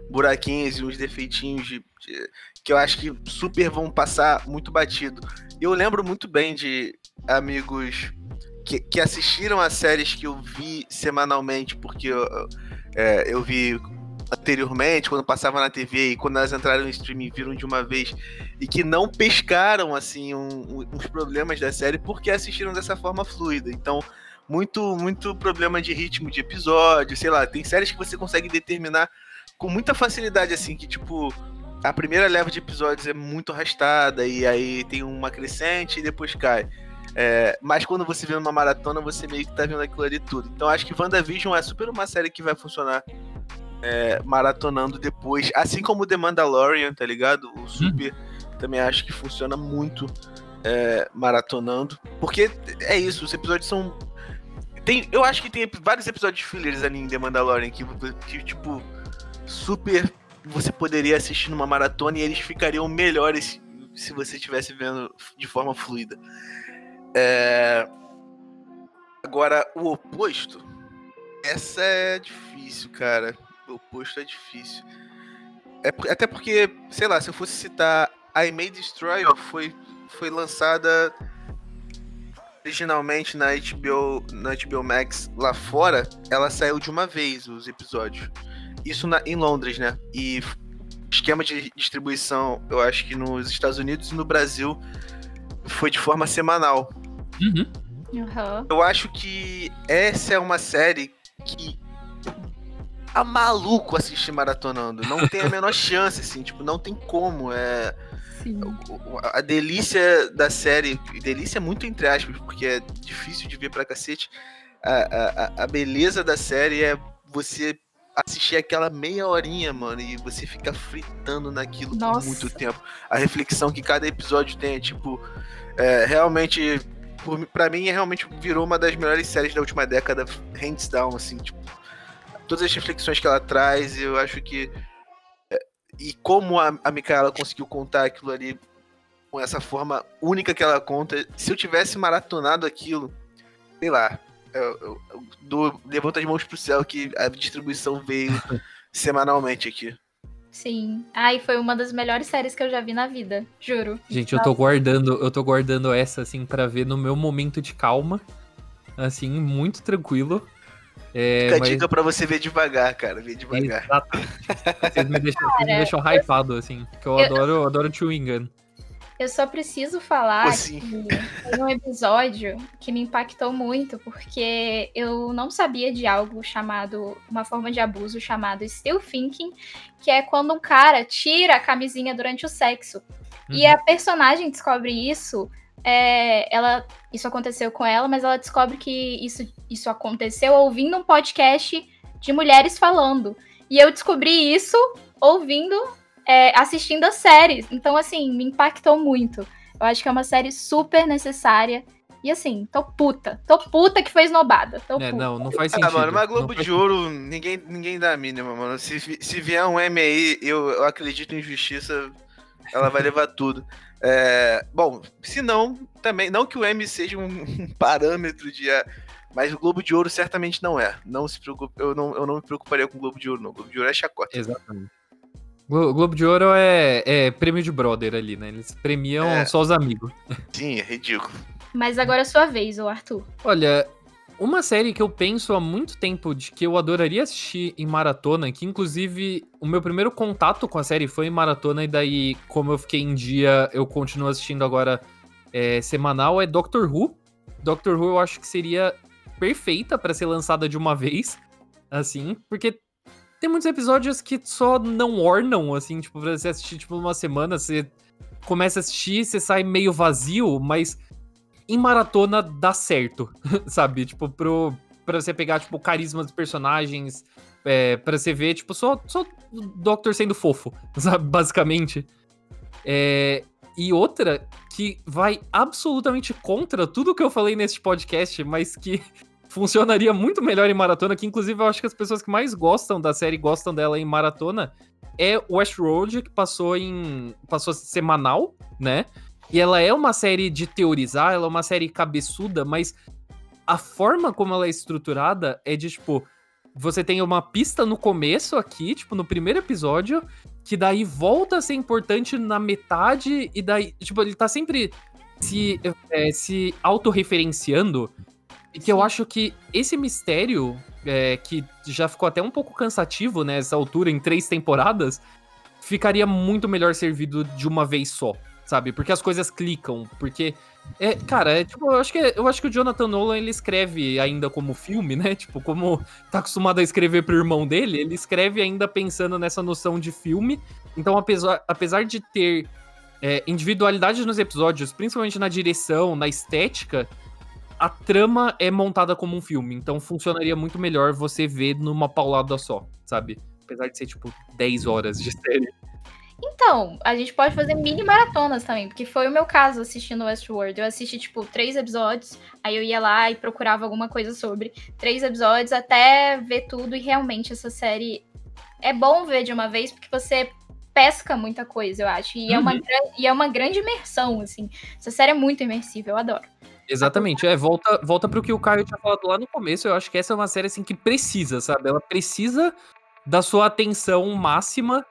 buraquinhos e uns defeitinhos de, de- que eu acho que super vão passar muito batido. Eu lembro muito bem de amigos que, que assistiram a séries que eu vi semanalmente, porque eu, é, eu vi anteriormente, quando passava na TV e quando elas entraram no streaming viram de uma vez e que não pescaram assim um- um- uns problemas da série porque assistiram dessa forma fluida. Então, muito muito problema de ritmo de episódio, sei lá, tem séries que você consegue determinar com muita facilidade assim que tipo a primeira leva de episódios é muito arrastada e aí tem uma crescente e depois cai. É, mas quando você vê numa maratona, você meio que tá vendo aquilo ali tudo. Então acho que WandaVision é super uma série que vai funcionar é, maratonando depois. Assim como The Mandalorian, tá ligado? O Super também acho que funciona muito é, maratonando. Porque é isso, os episódios são. Tem, eu acho que tem vários episódios fillers ali em The Mandalorian que, que tipo, super você poderia assistir numa maratona e eles ficariam melhores se você estivesse vendo de forma fluida. É... Agora, o oposto. Essa é difícil, cara. O oposto é difícil. É, até porque, sei lá, se eu fosse citar I May Destroy foi, foi lançada originalmente na HBO, na HBO Max lá fora, ela saiu de uma vez os episódios. Isso na, em Londres, né? E esquema de distribuição, eu acho que nos Estados Unidos e no Brasil foi de forma semanal. Uhum. Uhum. Eu acho que essa é uma série que tá maluco assistir maratonando. Não tem a menor chance, assim, tipo, não tem como. É. Sim. A delícia da série, delícia muito entre aspas, porque é difícil de ver pra cacete. A, a, a beleza da série é você assistir aquela meia horinha, mano, e você fica fritando naquilo Nossa. por muito tempo. A reflexão que cada episódio tem é tipo. É, realmente, por, pra mim, realmente virou uma das melhores séries da última década, hands down, assim, tipo. Todas as reflexões que ela traz, eu acho que. é, e como a, a Micaela conseguiu contar aquilo ali com essa forma única que ela conta, se eu tivesse maratonado aquilo, sei lá, eu, eu, eu dou, levanto as mãos pro céu que a distribuição veio semanalmente aqui. Sim. Ai, foi uma das melhores séries que eu já vi na vida, juro. Gente, eu tô guardando, eu tô guardando essa assim pra ver no meu momento de calma. Assim, muito tranquilo. É, Fica a mas- dica pra você ver devagar, cara. Ver devagar. Exatamente. Vocês me deixam, vocês me deixam hypado, assim. Que eu, Eu- adoro, eu adoro chewing gun. Eu só preciso falar Pô, sim. que um episódio que me impactou muito, porque eu não sabia de algo chamado, uma forma de abuso chamado still thinking, que é quando um cara tira a camisinha durante o sexo. E Uhum. a personagem descobre isso, é, ela, isso aconteceu com ela, mas ela descobre que isso, isso aconteceu ouvindo um podcast de mulheres falando. E eu descobri isso ouvindo, é, assistindo a série. Então, assim, me impactou muito. Eu acho que é uma série super necessária. E assim, tô puta. Tô puta que foi esnobada. Tô É, puta. não, não faz sentido. Ah, mano, mas Globo de Ouro, ninguém, ninguém dá a mínima, mano. Se, se vier um M aí, eu, eu acredito em justiça, ela vai levar tudo. É, bom, se não, também, não que o M seja um, parâmetro de. ah, Mas o Globo de Ouro certamente não é. Não se preocupe, eu não, eu não me preocuparia com o Globo de Ouro, não. O Globo de Ouro é chacota. Exatamente. Glo- Globo de Ouro é, é prêmio de brother ali, né? Eles premiam É. só os amigos. Sim, é ridículo. Mas agora é sua vez, ô Arthur. Olha, uma série que eu penso há muito tempo de que eu adoraria assistir em maratona, que inclusive o meu primeiro contato com a série foi em maratona, e daí, como eu fiquei em dia, eu continuo assistindo agora é, semanal, é Doctor Who. Doctor Who eu acho que seria perfeita pra ser lançada de uma vez, assim, porque tem muitos episódios que só não ornam, assim, tipo, pra você assistir, tipo, numa semana, você começa a assistir, você sai meio vazio, mas em maratona dá certo, sabe? Tipo, pro, pra você pegar, tipo, o carisma dos personagens, é, pra você ver, tipo, só, só o Doctor sendo fofo, sabe? Basicamente. É, e outra que vai absolutamente contra tudo que eu falei nesse podcast, mas que funcionaria muito melhor em maratona, que inclusive eu acho que as pessoas que mais gostam da série gostam dela em maratona, é Westworld, que passou em. passou semanal, né? E ela é uma série de teorizar, ela é uma série cabeçuda, mas a forma como ela é estruturada é de, tipo, você tem uma pista no começo aqui, tipo, no primeiro episódio, que daí volta a ser importante na metade, e daí, tipo, ele tá sempre se, é, se autorreferenciando. E que eu acho que esse mistério, é, que já ficou até um pouco cansativo nessa altura, em três temporadas, ficaria muito melhor servido de uma vez só, sabe? Porque as coisas clicam, porque é, cara, é tipo, eu acho que eu acho que o Jonathan Nolan ele escreve ainda como filme, né? Tipo, como tá acostumado a escrever pro irmão dele, ele escreve ainda pensando nessa noção de filme. Então, apesar, apesar de ter é, individualidade nos episódios, principalmente na direção, na estética, a trama é montada como um filme. Então, funcionaria muito melhor você ver numa paulada só, sabe? Apesar de ser, tipo, 10 horas de série. Então, a gente pode fazer mini maratonas também, porque foi o meu caso assistindo Westworld. Eu assisti, tipo, três episódios, aí eu ia lá e procurava alguma coisa sobre três episódios até ver tudo. E realmente essa série é bom ver de uma vez, porque você pesca muita coisa, eu acho. E, é uma, Uhum. e é uma grande imersão, assim. Essa série é muito imersiva, eu adoro. Exatamente, é, volta, volta pro que o Caio tinha falado lá no começo, eu acho que essa é uma série, assim, que precisa, sabe? Ela precisa da sua atenção máxima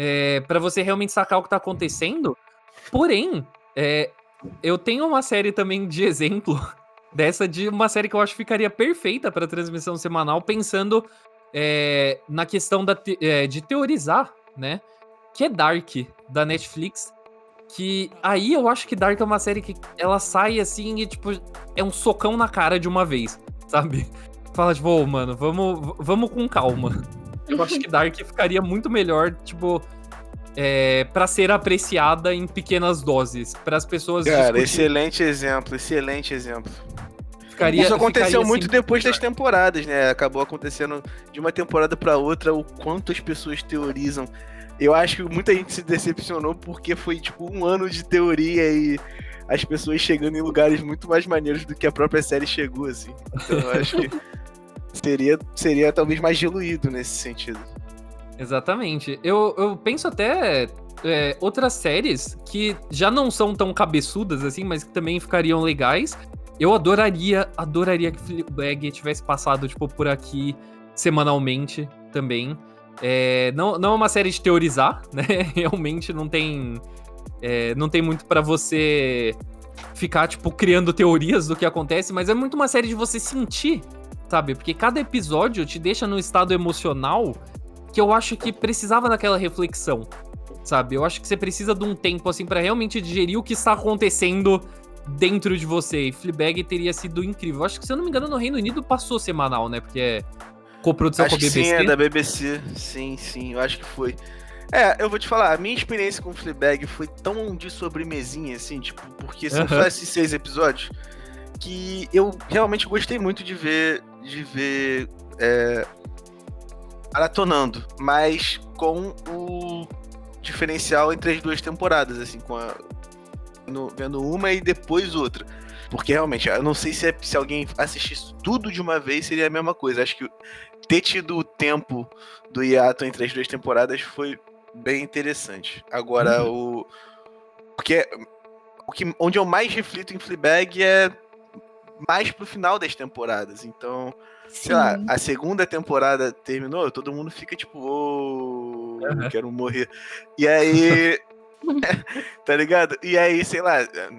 é, para você realmente sacar o que tá acontecendo. Porém, é, eu tenho uma série também de exemplo dessa, de uma série que eu acho que ficaria perfeita para transmissão semanal, pensando é, na questão da te- é, de teorizar, né? Que é Dark, da Netflix. Que aí eu acho que Dark é uma série que ela sai assim e, tipo, é um socão na cara de uma vez, sabe? Fala, tipo, ô, mano, vamos, vamos com calma. Eu acho que Dark ficaria muito melhor, tipo, é, para ser apreciada em pequenas doses, para as pessoas Cara, discutirem. excelente exemplo, excelente exemplo. Ficaria, Isso aconteceu ficaria, muito assim, depois das temporadas, né? Acabou acontecendo de uma temporada pra outra o quanto as pessoas teorizam. Eu acho que muita gente se decepcionou porque foi tipo um ano de teoria e as pessoas chegando em lugares muito mais maneiros do que a própria série chegou, assim. Então eu acho que seria, seria talvez mais diluído nesse sentido. Exatamente. Eu, eu penso até é, outras séries que já não são tão cabeçudas assim, mas que também ficariam legais. Eu adoraria, adoraria que Fleabag tivesse passado, tipo, por aqui semanalmente também. É, não, não é uma série de teorizar, né? Realmente não tem, é, não tem muito pra você ficar, tipo, criando teorias do que acontece, mas é muito uma série de você sentir, sabe? Porque cada episódio te deixa num estado emocional que eu acho que precisava daquela reflexão, sabe? Eu acho que você precisa de um tempo, assim, pra realmente digerir o que está acontecendo dentro de você. E Fleabag teria sido incrível. Eu acho que, se eu não me engano, no Reino Unido passou semanal, né? Porque é coprodução acho com a BBC. sim, é da BBC. Sim, sim, eu acho que foi. É, eu vou te falar, a minha experiência com Fleabag foi tão de sobremesinha, assim, tipo, porque são só Aham. esses seis episódios, que eu realmente gostei muito de ver, de ver, é, maratonando, mas com o diferencial entre as duas temporadas, assim, com a, no- vendo uma e depois outra. Porque realmente, eu não sei se, é- se alguém assistisse tudo de uma vez seria a mesma coisa. Acho que ter tido o tempo do hiato entre as duas temporadas foi bem interessante. Agora, o. Porque o que, onde eu mais reflito em Fleabag é mais pro final das temporadas. Então, sei lá, a segunda temporada terminou, todo mundo fica tipo, ô, Aham. quero morrer. E aí. tá ligado? E aí, sei lá,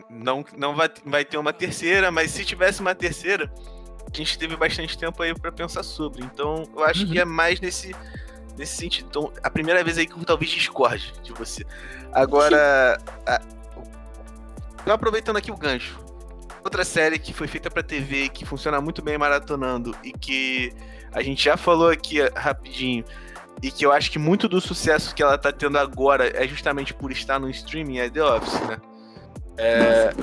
não, não vai, vai ter uma terceira, mas se tivesse uma terceira, a gente teve bastante tempo aí pra pensar sobre. Então, eu acho Uhum. que é mais nesse, nesse sentido. Então, a primeira vez aí que eu talvez discorde de você. Agora, a- aproveitando aqui o gancho. Outra série que foi feita pra TV, que funciona muito bem maratonando e que a gente já falou aqui rapidinho e que eu acho que muito do sucesso que ela tá tendo agora é justamente por estar no streaming, é The Office, né? É,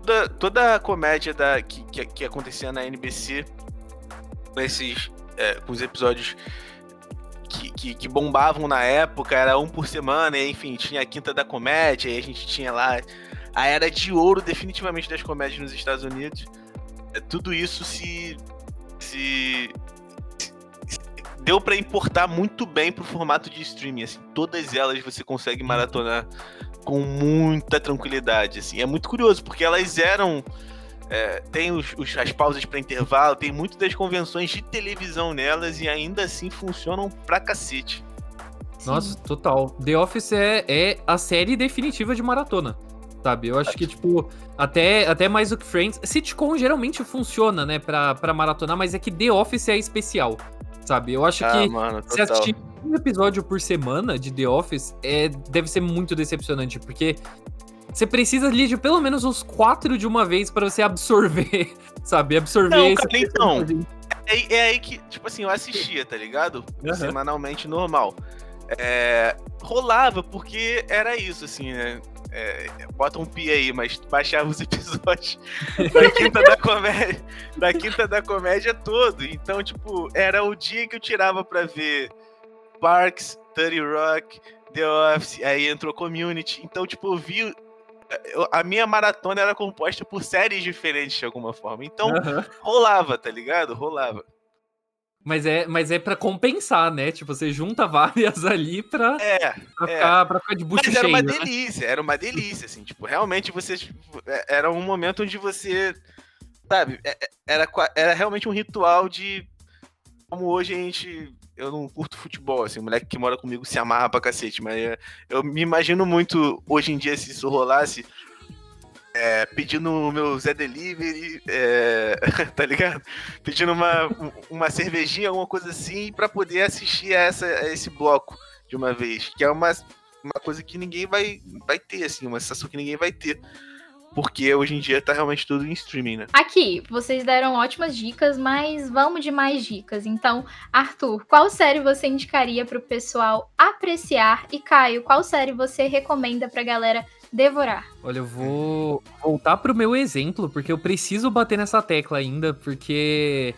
toda, toda a comédia da, que, que, que acontecia na NBC com esses é, com os episódios que, que, que bombavam na época, era um por semana, e, enfim, tinha a Quinta da Comédia, e a gente tinha lá a era de ouro definitivamente das comédias nos Estados Unidos. É, tudo isso se, se, deu pra importar muito bem pro formato de streaming, assim, todas elas você consegue maratonar com muita tranquilidade, assim. É muito curioso, porque elas eram é, tem os, os- as pausas para intervalo, tem muito das convenções de televisão nelas e ainda assim funcionam pra cacete. Nossa, total. The Office é, é a série definitiva de maratona. Sabe? Eu acho que, tipo, até, até mais do que Friends. Sitcom geralmente funciona, né, pra, pra maratonar, mas é que The Office é especial. Sabe? Eu acho Ah, que mano, se assistir um episódio por semana de The Office, é, deve ser muito decepcionante, porque você precisa ali de pelo menos uns quatro de uma vez pra você absorver, sabe? Absorver Não, esse cara, então. É, é aí que, tipo assim, eu assistia, tá ligado? Aham. Semanalmente normal. É, rolava, porque era isso, assim, né? É, bota um pi aí, mas baixava os episódios da quinta da comédia, da quinta da comédia todo. Então, tipo, era o dia que eu tirava pra ver Parks, 30 Rock, The Office, aí entrou Community. Então, tipo, eu vi. a minha maratona era composta por séries diferentes de alguma forma. Então, Aham. rolava, tá ligado? Rolava. Mas é, mas é para compensar, né? Tipo, você junta várias ali pra, É, pra, é. ficar, pra ficar de bucho Mas era cheio. uma né? delícia, era uma delícia, assim, tipo, realmente você. tipo, é- Era um momento onde você. Sabe, é- é- era, era realmente um ritual de. Como hoje a gente. Eu não curto futebol, assim, o moleque que mora comigo se amarra pra cacete, mas eu me imagino muito hoje em dia se isso rolasse. É, pedindo o meu Zé Delivery, é, tá ligado? Pedindo uma, uma cervejinha, alguma coisa assim, pra poder assistir a, essa, a esse bloco de uma vez. Que é uma, uma coisa que ninguém vai, vai ter, assim, uma sensação que ninguém vai ter. Porque hoje em dia tá realmente tudo em streaming, né? Aqui, vocês deram ótimas dicas, mas vamos de mais dicas. Então, Arthur, qual série você indicaria pro pessoal apreciar? E Caio, qual série você recomenda pra galera devorar? Olha, eu vou voltar pro meu exemplo, porque eu preciso bater nessa tecla ainda, porque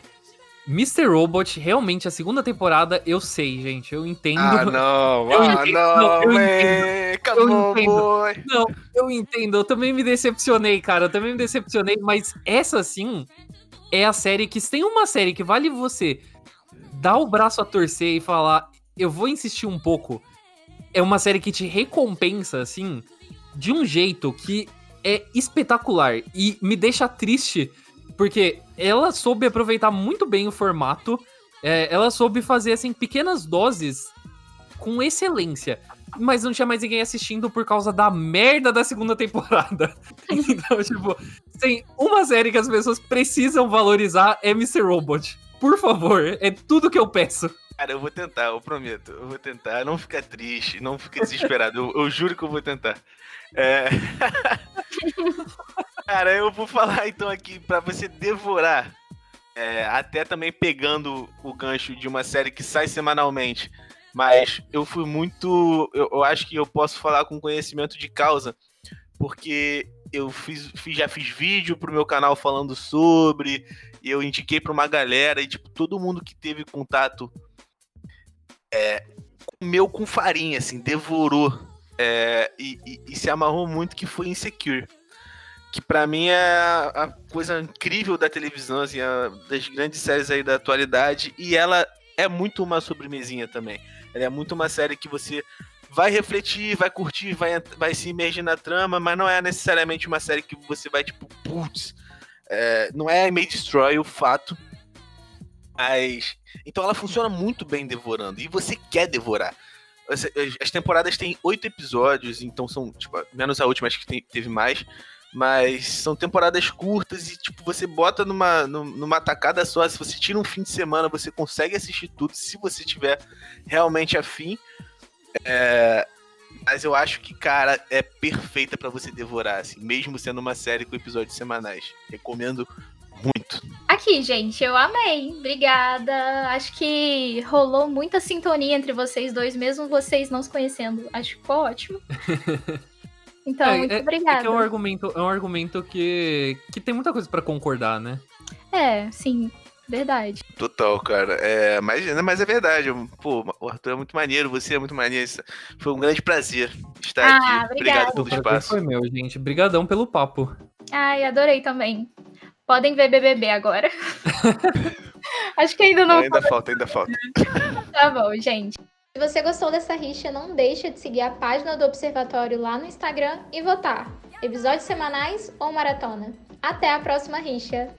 Mr. Robot, realmente, a segunda temporada, eu sei, gente, eu entendo. Ah, não, Eu ah, entendo, não, eu man, Eu come on, entendo. boy. Não, eu entendo, eu também me decepcionei, cara, eu também me decepcionei, mas essa sim é a série que se tem uma série que vale você dar o braço a torcer e falar, eu vou insistir um pouco. É uma série que te recompensa assim de um jeito que é espetacular e me deixa triste porque ela soube aproveitar muito bem o formato, é, ela soube fazer assim pequenas doses com excelência mas não tinha mais ninguém assistindo por causa da merda da segunda temporada. Então, tipo, tem uma série que as pessoas precisam valorizar é Mr. Robot. Por favor, é tudo que eu peço. Cara, eu vou tentar, eu prometo. Eu vou tentar. Não fica triste, não fica desesperado. eu, eu juro que eu vou tentar. É... Cara, eu vou falar então aqui pra você devorar. é, até também pegando o gancho de uma série que sai semanalmente. Mas eu fui muito. Eu, eu acho que eu posso falar com conhecimento de causa. Porque eu fiz, fiz- já fiz vídeo pro meu canal falando sobre. E eu indiquei pra uma galera. E, tipo, todo mundo que teve contato comeu com farinha, assim, devorou. é, e, e- e se amarrou muito que foi Insecure. Que pra mim é a, coisa incrível da televisão, assim, a- das grandes séries aí da atualidade. E ela é muito uma sobremesinha também. Ela é muito uma série que você vai refletir, vai curtir, vai, vai se imergir na trama, mas não é necessariamente uma série que você vai, tipo, putz. é, não é May Destroy o fato. Mas. Então ela funciona muito bem devorando. E você quer devorar. As temporadas têm oito episódios, então são, tipo, menos a última, acho que tem- teve mais. Mas são temporadas curtas e, tipo, você bota numa, num- numa tacada só. Se você tira um fim de semana, você consegue assistir tudo, se você tiver realmente afim. É, mas eu acho que, cara, é perfeita pra você devorar, assim, mesmo sendo uma série com episódios semanais. Recomendo muito. Aqui, gente, eu amei. Obrigada. Acho que rolou muita sintonia entre vocês dois, mesmo vocês não se conhecendo. Acho que ficou ótimo. Então, É, muito é- obrigada. É que é um argumento, é um argumento que, que tem muita coisa pra concordar, né? É, sim, verdade. Total, cara. É, mas, mas é verdade. Pô, o Arthur é muito maneiro, você é muito maneiro. Foi um grande prazer estar Ah, aqui. obrigada. Obrigado pelo espaço. foi meu, gente. Brigadão pelo papo. Ai, adorei também. Podem ver BBB agora. Acho que ainda não Ainda falta, ainda falta. Tá bom, gente. Se você gostou dessa rixa, não deixa de seguir a página do Observatório lá no Instagram e votar. Episódios semanais ou maratona? Até a próxima rixa!